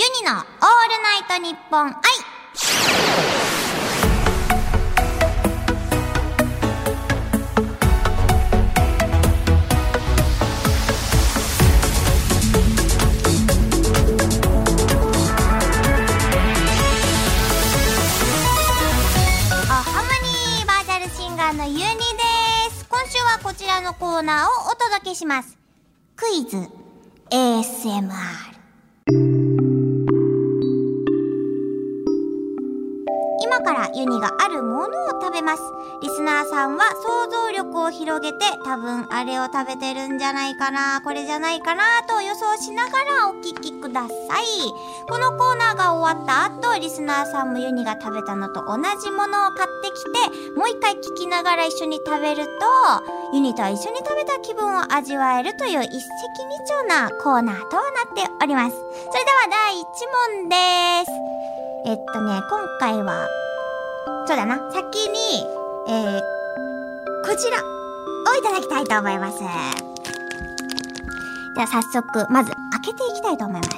ユニのオールナイトニッポン愛おハモニーバーチャルシンガーのユニです。今週はこちらのコーナーをお届けします。クイズ ASMR。ます。リスナーさんは想像力を広げて多分あれを食べてるんじゃないかな、これじゃないかなと予想しながらお聞きください。このコーナーが終わった後、リスナーさんもユニが食べたのと同じものを買ってきて、もう一回聞きながら一緒に食べると、ユニと一緒に食べた気分を味わえるという一石二鳥なコーナーとなっております。それでは第1問です。えっとね、今回は、そうだな、先に、えー、こちらをいただきたいと思います。では早速、まず開けていきたいと思います。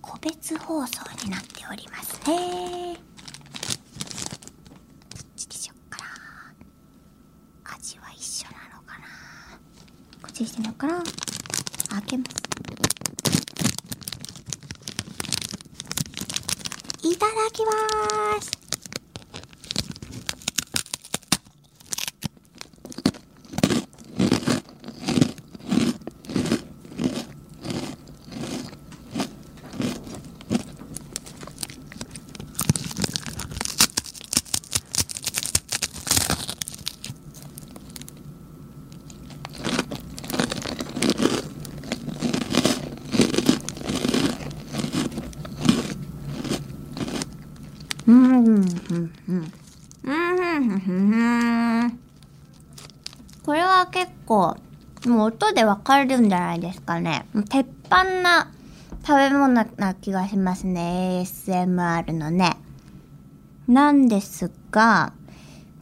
個別放送になっておりますね。どっちにしよっかな。味は一緒なのかな。こっちにしてみようから。開けます。いただきます。うん、うん、うん、うん。うん、うん、うん。これは結構、もう音でわかるんじゃないですかね。鉄板な食べ物な気がしますね。ASMR のね。なんですが、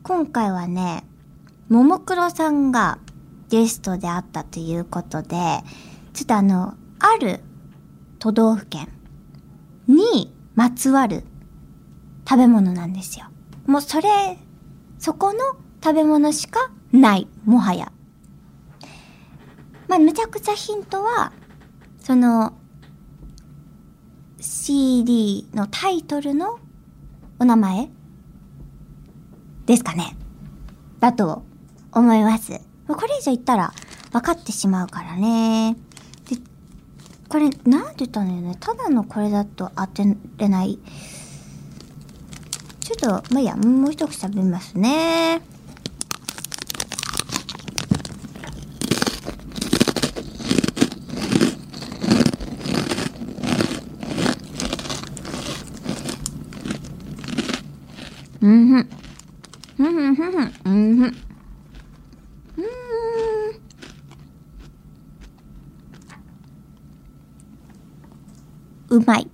今回はね、ももクロさんがゲストであったということで、ちょっとあの、ある都道府県にまつわる食べ物なんですよ。もうそれ、そこの食べ物しかない。もはや。まあ、むちゃくちゃヒントは、その、CD のタイトルのお名前ですかね。だと思います。これ以上言ったら分かってしまうからね。で、これ、なんて言ったのよね。ただのこれだと当てれない。ちょっと、まあ、いや、もう一口食べますね。うんふん。ふんふんふんふん。うんふん。うん。うまい。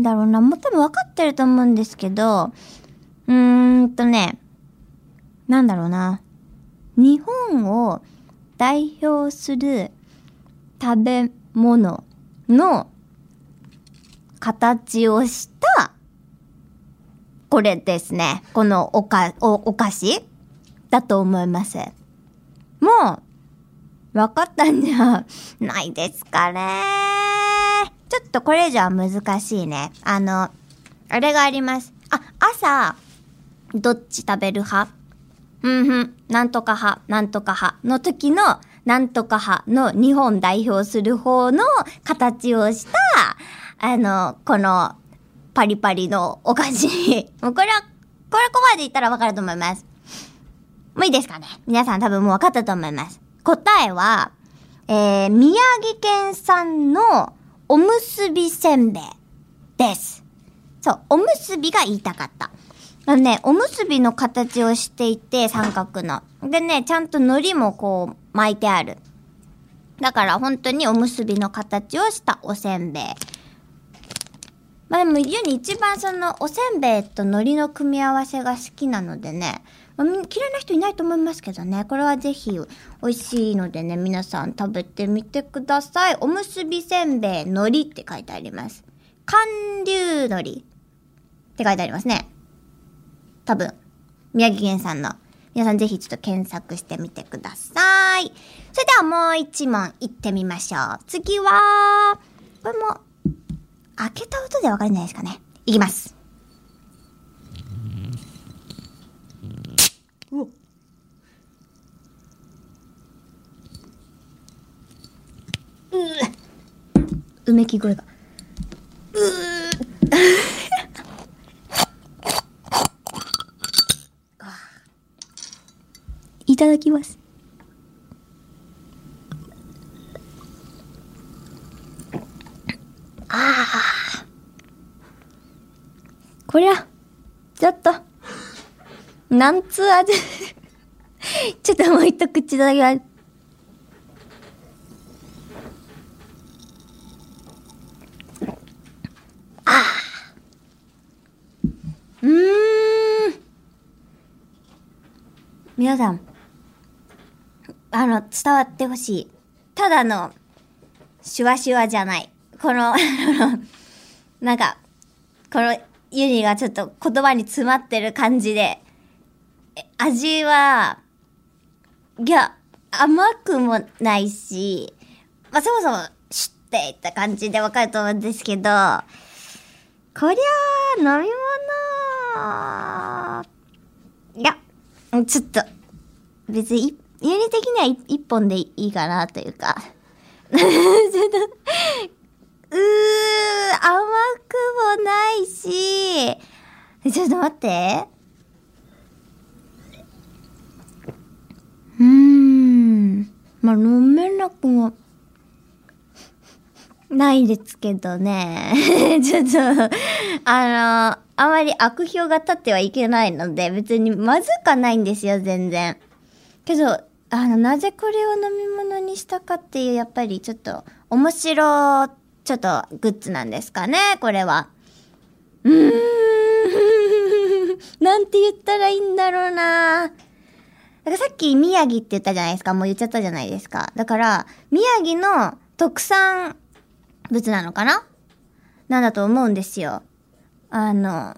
なんだろうな、もう多分分かってると思うんですけど、うーんとね、なんだろうな。日本を代表する食べ物の形をした、これですね。このおか、お、お菓子だと思います。もう、分かったんじゃないですかね。ちょっとこれ以上は難しいね。あの、あれがあります。あ、朝、どっち食べる派？うんふん、なんとか派、なんとか派の時の、なんとか派の日本代表する方の形をした、あの、この、パリパリのお菓子。もうこれは、これここまで言ったらわかると思います。もういいですかね？皆さん多分もうわかったと思います。答えは、えー、宮城県産のおむすびせんべいです。そう、おむすびが言いたかった。あのね、おむすびの形をしていて、三角の。でね、ちゃんと海苔もこう巻いてある。だから本当におむすびの形をしたおせんべいまあでも、ユニ一番その、おせんべいと海苔の組み合わせが好きなのでね、あみ嫌いな人いないと思いますけどね、これはぜひ美味しいのでね、皆さん食べてみてください。おむすびせんべい海苔って書いてあります。寒流海苔って書いてありますね。多分、宮城県産の。皆さんぜひちょっと検索してみてください。それではもう一問いってみましょう。次は、これも、開けた音でわかるんじゃないですかね。いきます。ううめき声が。いただきます。ああ。こりゃ、ちょっと、なんつう味。ちょっともう一口だきうーん。皆さん、あの、伝わってほしい。ただの、シュワシュワじゃない。この、なんか、このユニがちょっと言葉に詰まってる感じで、味は、いや、甘くもないし、まあ、そもそも、シュッていった感じでわかると思うんですけど、こりゃ、飲み物、いや、ちょっと、別にい、ユニ的には一本でいいかなというか、ちょっと、うー、甘くもないし、ちょっと待って。うーん。まあ、飲めなくも、ないですけどね。ちょっと、あの、あまり悪評が立ってはいけないので、別にまずかないんですよ、全然。けど、あの、なぜこれを飲み物にしたかっていう、やっぱりちょっと、面白、ちょっと、グッズなんですかね、これは。うーん。なんて言ったらいいんだろうなだからさっき宮城って言ったじゃないですか。もう言っちゃったじゃないですか。だから、宮城の特産物なのかな？なんだと思うんですよ。あの、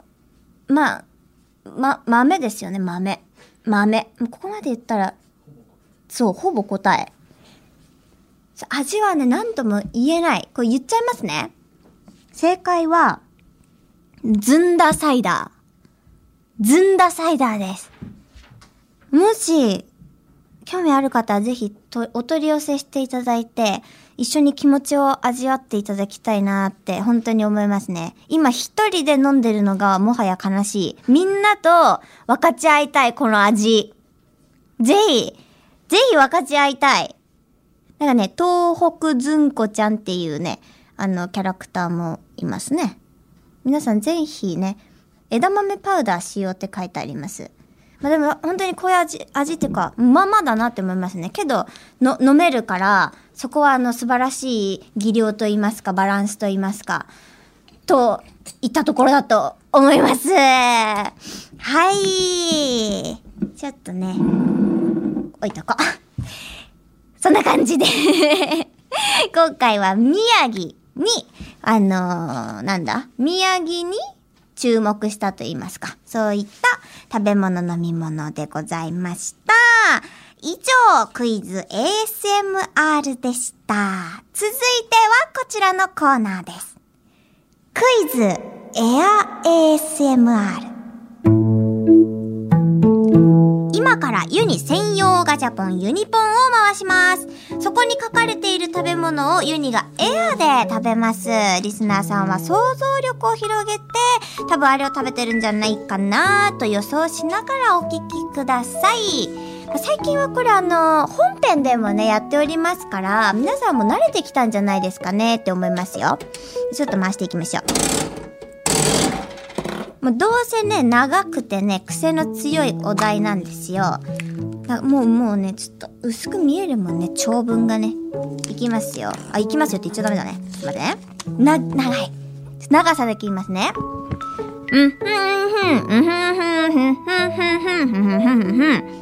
まあ、ま、豆ですよね、豆。豆。ここまで言ったら、そう、ほぼ答え。味はね、何とも言えない。これ言っちゃいますね。正解は、ずんだサイダー。ずんだサイダーです。もし、興味ある方はぜひお取り寄せしていただいて、一緒に気持ちを味わっていただきたいなって本当に思いますね。今一人で飲んでるのがもはや悲しい。みんなと分かち合いたい、この味。ぜひ、ぜひ分かち合いたい。なんかね、東北ずんこちゃんっていうね、あの、キャラクターもいますね。皆さんぜひね、枝豆パウダー使用って書いてあります。まあでも本当にこういう味、味っていうか、まあまだなって思いますね。けど、の、飲めるから、そこはあの素晴らしい技量と言いますか、バランスと言いますか、といったところだと思います。はい。ちょっとね、置いとこ。そんな感じで今回は宮城に、あのーなんだ？宮城に注目したと言いますか。そういった食べ物飲み物でございました。以上、クイズ ASMR でした。続いてはこちらのコーナーです。クイズエア ASMR。今からユニ専用ガチャポンユニポンを回します。そこに書かれている食べ物をユニがエアで食べます。リスナーさんは想像力を広げて、多分あれを食べてるんじゃないかなと予想しながらお聞きください。最近はこれあの、本編でもね、やっておりますから、皆さんも慣れてきたんじゃないですかねって思いますよ。ちょっと回していきましょう。もうどうせね、長くてね、癖の強いお題なんですよ。もう、もうね、ちょっと薄く見えるもんね、長文がね。いきますよ。あ、いきますよって言っちゃダメだね。すいませ待ってね。な、長い。長さだけ言いますね。うん、ふんふん、うんふんふん、ふんふんふんふんふんふんふん。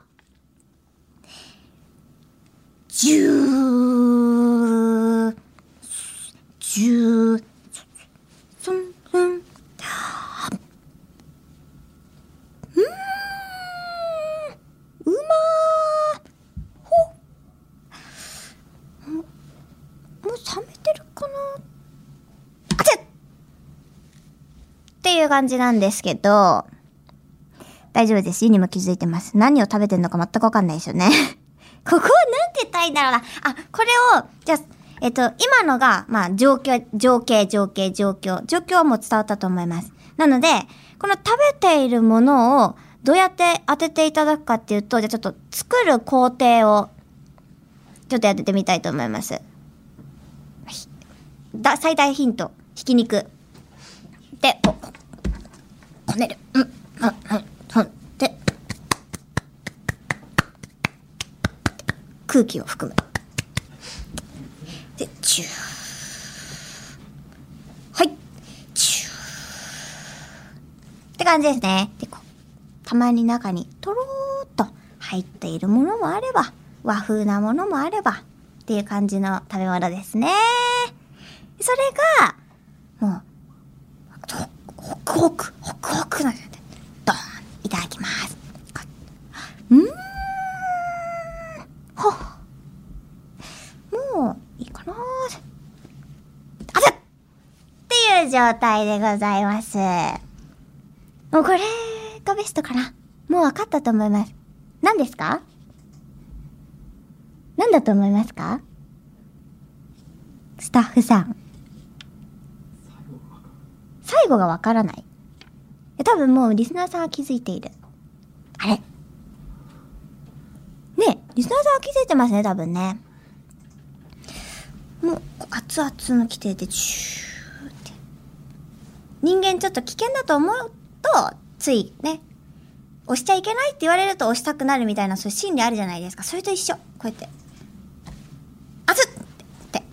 じゅー、じゅー、そん、そん、うーん、うまー、ほももう冷めてるかなあちゃっていう感じなんですけど、大丈夫です。ユニも気づいてます。何を食べてるのか全くわかんないですよね。ここはなんて言ったらいいんだろうな。あ、これを、じゃあ、えっと、今のが、まあ、状況、情景、情景、状況。状況はもう伝わったと思います。なので、この食べているものをどうやって当てていただくかっていうと、じゃあちょっと作る工程を、ちょっとやってみたいと思います。だ、最大ヒント。ひき肉。で、こ、こねる。うん、うん、うん、うん。で、空気を含む。で、チュー。はい。チュー。って感じですね。で、こう、たまに中にとろーっと入っているものもあれば、和風なものもあれば、っていう感じの食べ物ですね。それが、もう、ほくほく、ほくほくなんですよドーンいただきます。うーん。ほも、いいかなあっっていう状態でございます。もうこれがベストかな。もう分かったと思います。何ですか？何だと思いますか？スタッフさん。最後がわからない。多分もうリスナーさんは気づいている。あれ？ねリスナーさんは気づいてますね、多分ね。熱々の規定で、チューって。人間ちょっと危険だと思うと、ついね、押しちゃいけないって言われると押したくなるみたいな、そういう心理あるじゃないですか。それと一緒。こうやって。熱っって。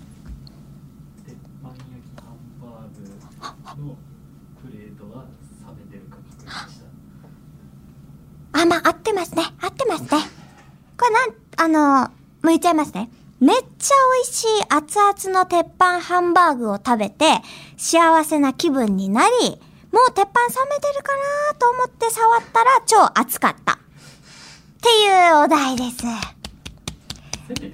あ、まあ、合ってますね。合ってますね。これなん、あの、もう言っちゃいますね。めっちゃ美味しい熱々の鉄板ハンバーグを食べて、幸せな気分になり、もう鉄板冷めてるかなと思って触ったら超熱かった。っていうお題です。で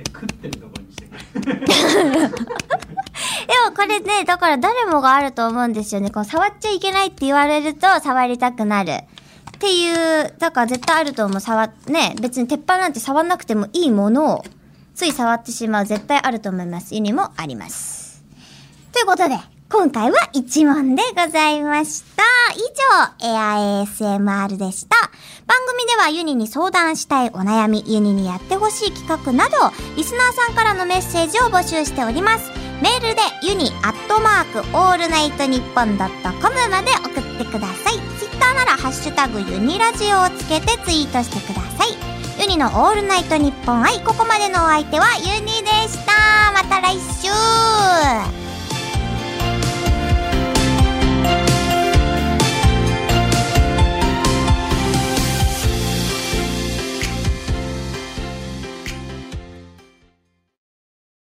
もこれね、だから誰もがあると思うんですよね。こう触っちゃいけないって言われると触りたくなる。っていう、だから絶対あると思う。触っ、ね、別に鉄板なんて触んなくてもいいものを、つい触ってしまう絶対あると思います。ユニもあります。ということで、今回は1問でございました。以上、エア ASMR でした。番組ではユニに相談したいお悩み、ユニにやってほしい企画など、リスナーさんからのメッセージを募集しております。メールでユニアットマークオールナイトニッポンドットコムまで送ってください。ツイッターならハッシュタグユニラジオをつけてツイートしてください。ユニのオールナイトニッポン i、ここまでのお相手はユニでした。また来週